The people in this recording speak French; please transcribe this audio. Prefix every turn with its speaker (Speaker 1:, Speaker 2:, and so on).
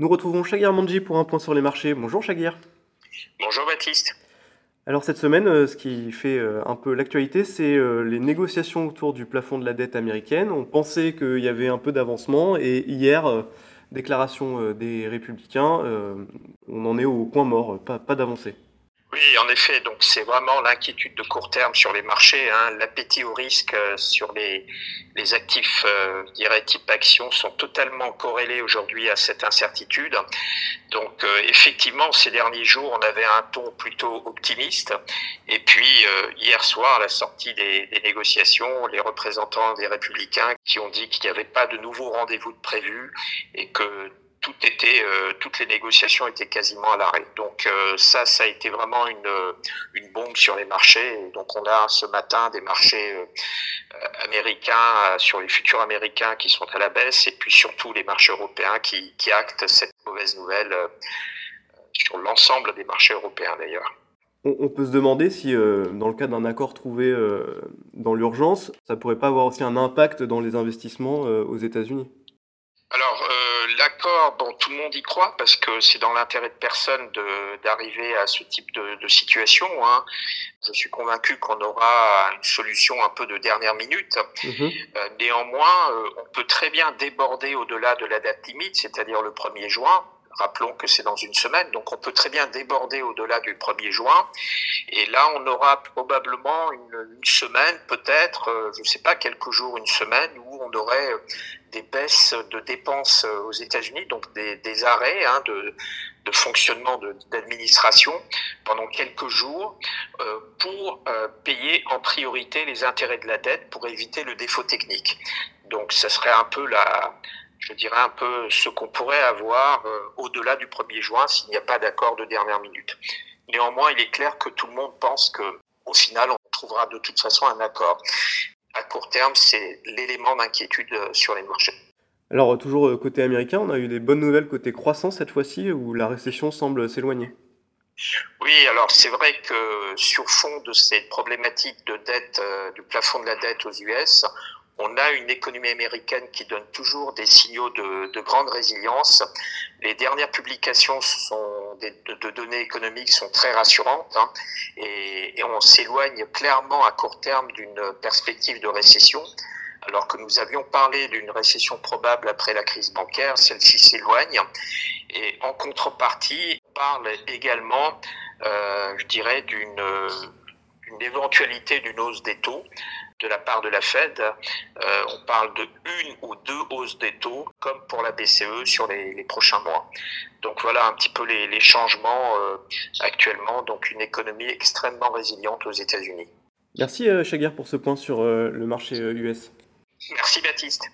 Speaker 1: Nous retrouvons Shagir Manji pour un point sur les marchés. Bonjour Shagir.
Speaker 2: Bonjour Baptiste.
Speaker 1: Alors cette semaine, euh, ce qui fait euh, un peu l'actualité, c'est euh, les négociations autour du plafond de la dette américaine. On pensait qu'il y avait un peu d'avancement et hier, déclaration des républicains, on en est au point mort, pas, pas d'avancée.
Speaker 2: Oui, en effet, donc c'est vraiment l'inquiétude de court terme sur les marchés, hein. l'appétit au risque euh, sur les, les actifs, euh, je dirais type action, sont totalement corrélés aujourd'hui à cette incertitude. Donc euh, effectivement, ces derniers jours, on avait un ton plutôt optimiste. Et puis hier soir, à la sortie des, des, négociations, les représentants des républicains qui ont dit qu'il n'y avait pas de nouveaux rendez-vous de prévus et que tout était, euh, toutes les négociations étaient quasiment à l'arrêt. Donc euh, ça, ça a été vraiment une, une bombe sur les marchés. donc on a ce matin des marchés euh, américains sur les futurs américains qui sont à la baisse, et puis surtout les marchés européens qui, actent cette mauvaise nouvelle sur l'ensemble des marchés européens d'ailleurs.
Speaker 1: On, peut se demander si, dans le cas d'un accord trouvé dans l'urgence, ça pourrait pas avoir aussi un impact dans les investissements aux États-Unis?
Speaker 2: Alors, l'accord, bon, tout le monde y croit parce que c'est dans l'intérêt de personne d'arriver à ce type de, de situation. Hein. Je suis convaincu qu'on aura une solution un peu de dernière minute. Mhm. Euh, néanmoins, euh, on peut très bien déborder au-delà de la date limite, c'est-à-dire le 1er juin. Rappelons que c'est dans une semaine, donc on peut très bien déborder au-delà du 1er juin. Et là, on aura probablement une, semaine, peut-être, euh, je ne sais pas, quelques jours, une semaine, où on aurait des baisses de dépenses euh, aux États-Unis, donc des, arrêts hein, de, fonctionnement d'administration pendant quelques jours euh, pour euh, payer en priorité les intérêts de la dette pour éviter le défaut technique. Donc, ce serait un peu la, je dirais un peu ce qu'on pourrait avoir euh, au-delà du 1er juin s'il n'y a pas d'accord de dernière minute. Néanmoins, il est clair que tout le monde pense que au final, on trouvera de toute façon un accord à court terme, c'est l'élément d'inquiétude euh, sur les marchés.
Speaker 1: Alors, toujours euh, côté américain, on a eu des bonnes nouvelles côté croissance cette fois-ci, où la récession semble s'éloigner.
Speaker 2: Oui, alors c'est vrai que sur fond de cette problématique de dette, euh, du plafond de la dette aux US, on a une économie américaine qui donne toujours des signaux de, de grande résilience. Les dernières publications de, données économiques sont très rassurantes hein, et, on s'éloigne clairement à court terme d'une perspective de récession. Alors que nous avions parlé d'une récession probable après la crise bancaire, celle-ci s'éloigne. Et en contrepartie, on parle également, euh, je dirais, d'une une éventualité d'une hausse des taux de la part de la Fed. Euh, on parle de une ou deux hausses des taux, comme pour la BCE sur les, les prochains mois. Donc voilà un petit peu les, les changements euh, actuellement. Donc une économie extrêmement résiliente aux États-Unis.
Speaker 1: Merci euh, Chaguer pour ce point sur euh, le marché US.
Speaker 2: Merci Baptiste.